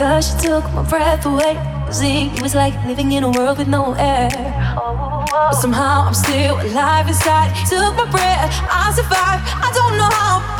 Cause she took my breath away. Seeing it was like living in a world with no air. But somehow I'm still alive inside. Took my breath, I survived. I don't know how.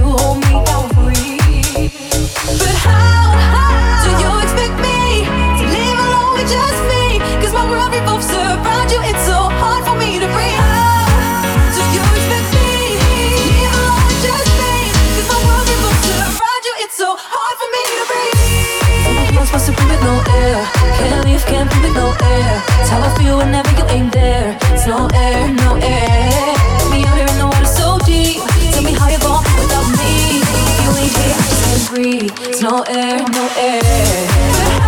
no air. It's how I feel whenever you ain't there. It's no air, no air. Out here in the water so deep. Tell me how you're without me. Ain't here, I can't breathe. It's no air, no air.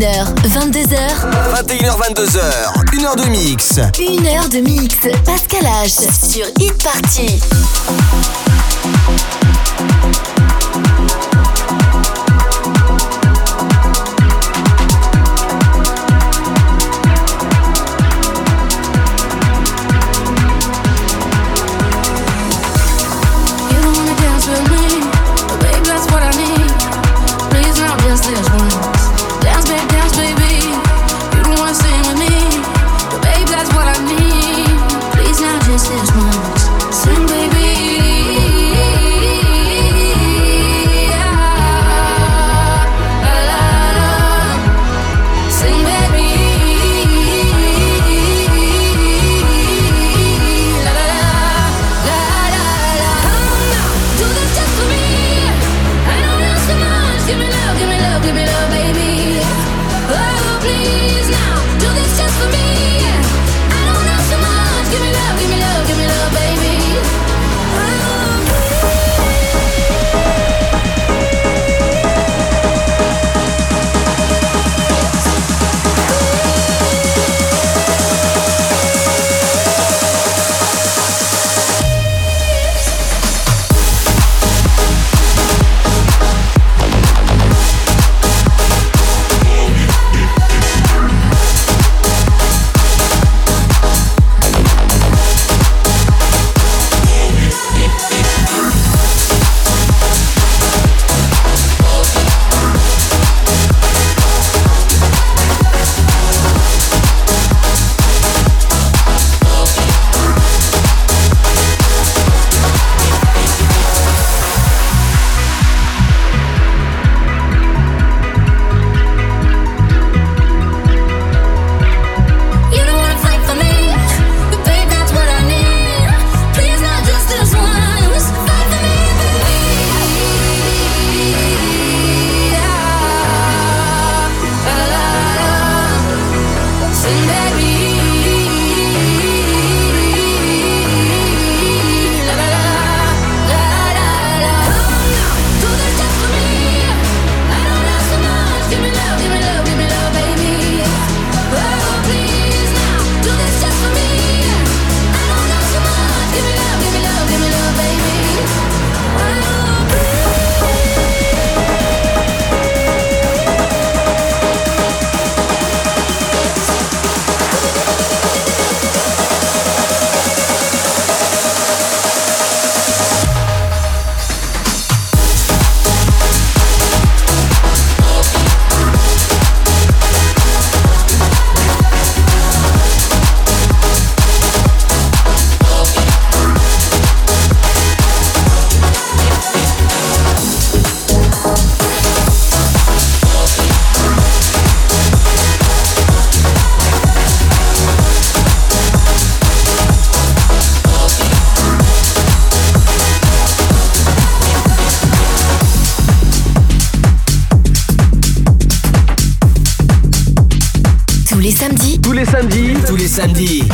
21h, 22h. 21h, 22h. 1 heure de mix. 1 heure de mix. Pascal H. Sur Hit Party.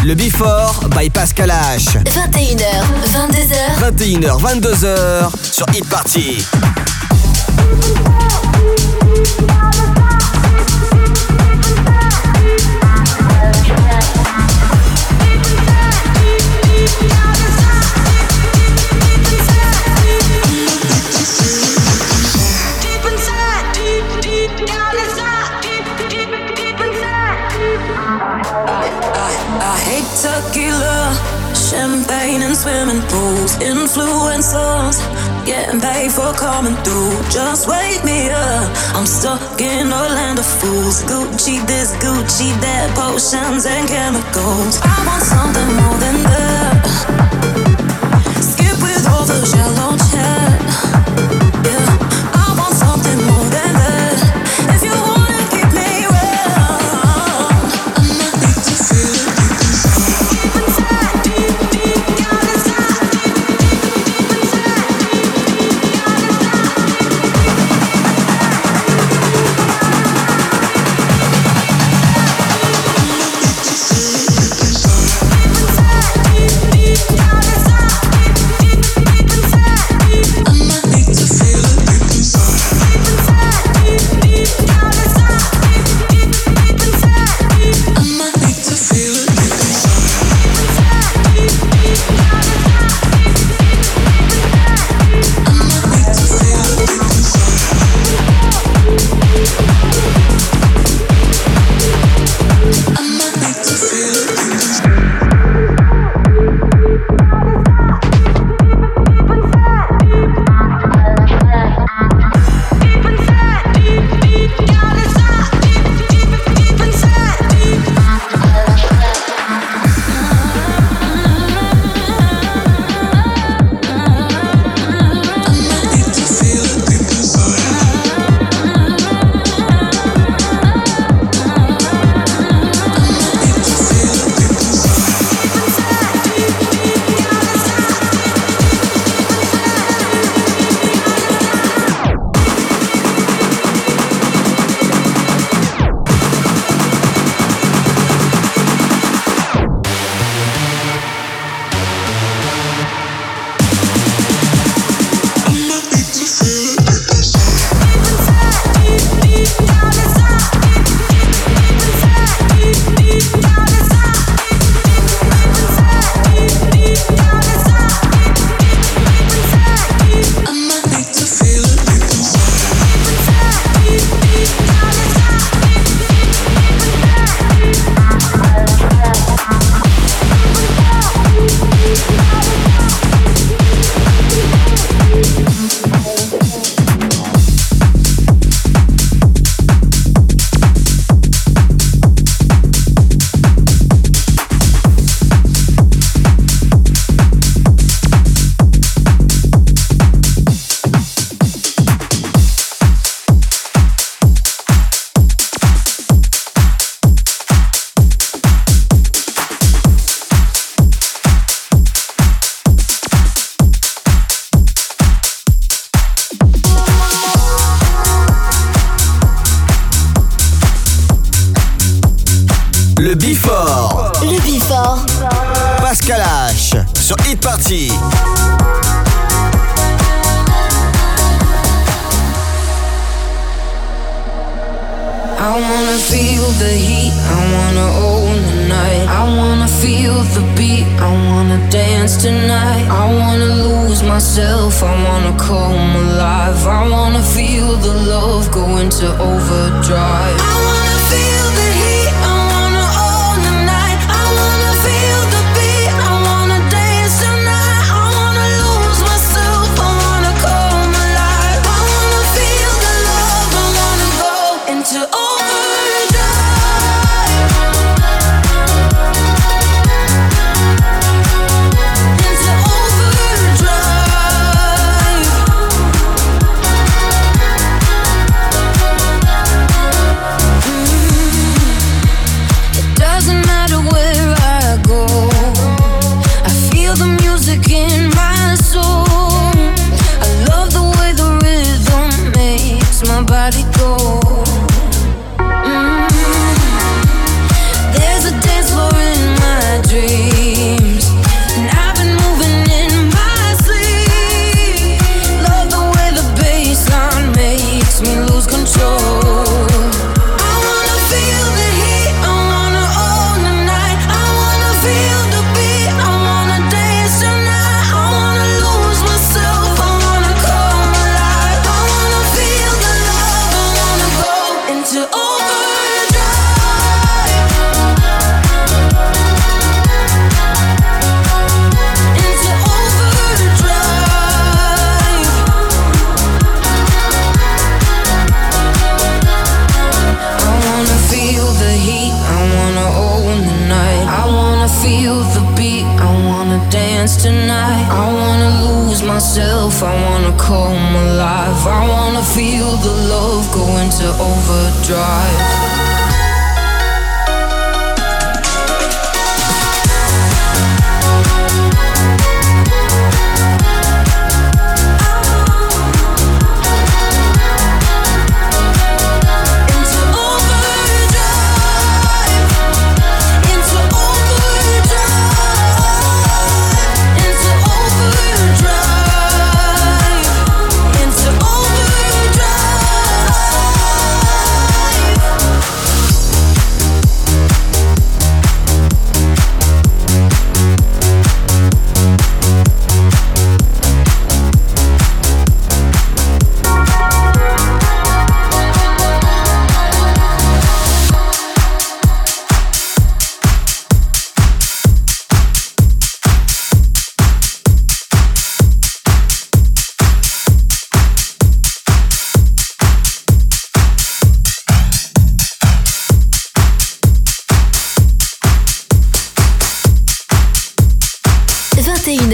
Le Before by Pascal H. 21h, 22h. 21h, 22h sur Hit Party. getting paid for coming through. Just wake me up. I'm stuck in a land of fools. Gucci this, Gucci that, potions and chemicals. I want something more than that. Skip with all the shallow.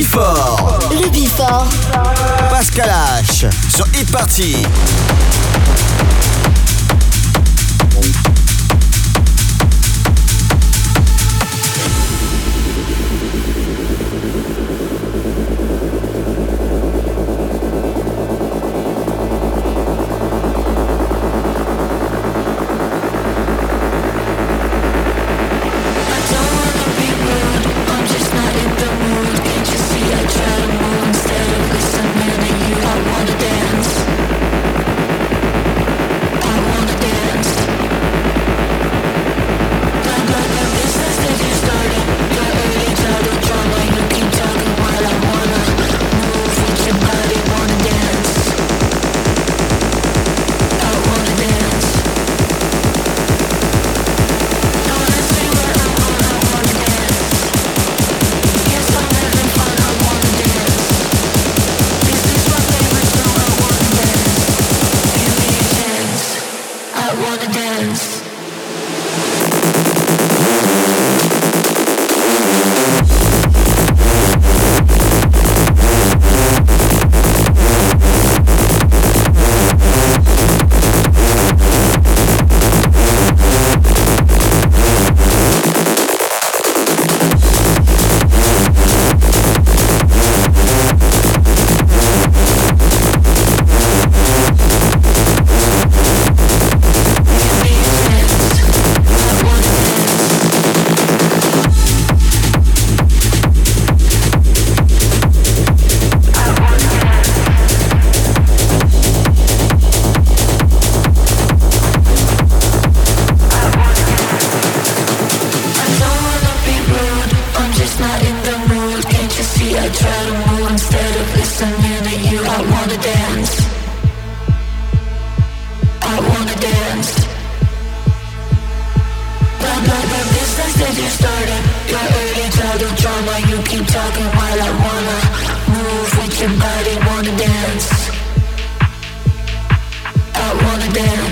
Bifort. Le. Pascal H. Sur Hit Party. Congratulations.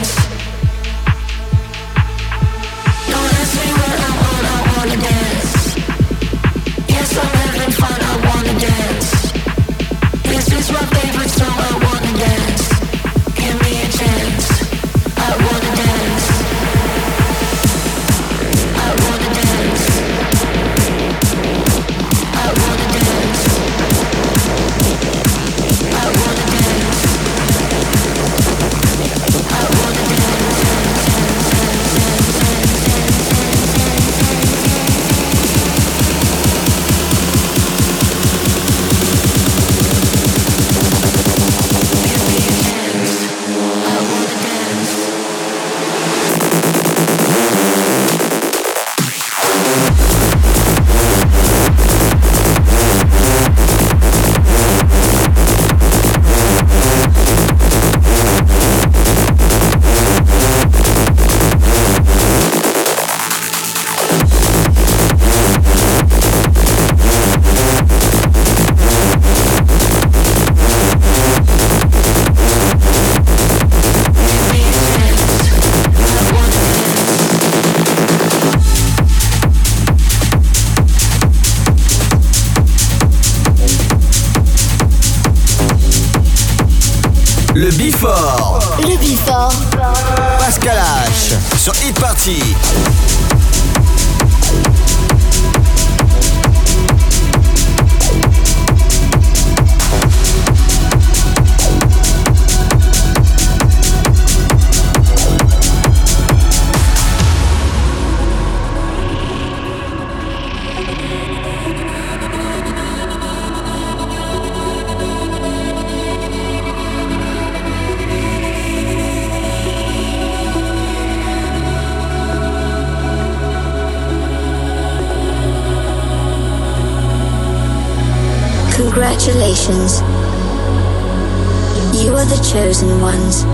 Chosen ones.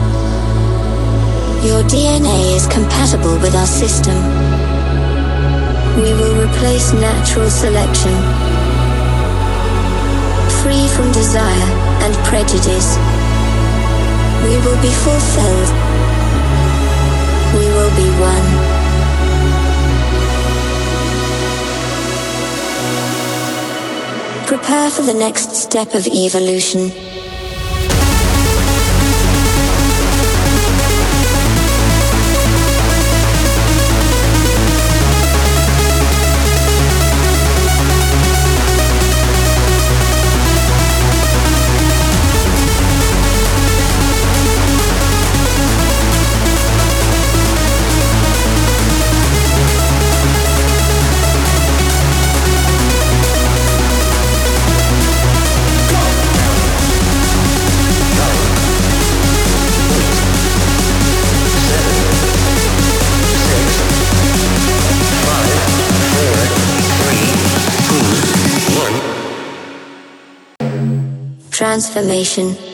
Your DNA is compatible with our system. We will replace natural selection. Free from desire and prejudice. We will be fulfilled. We will be one. Prepare for the next step of evolution. Transformation.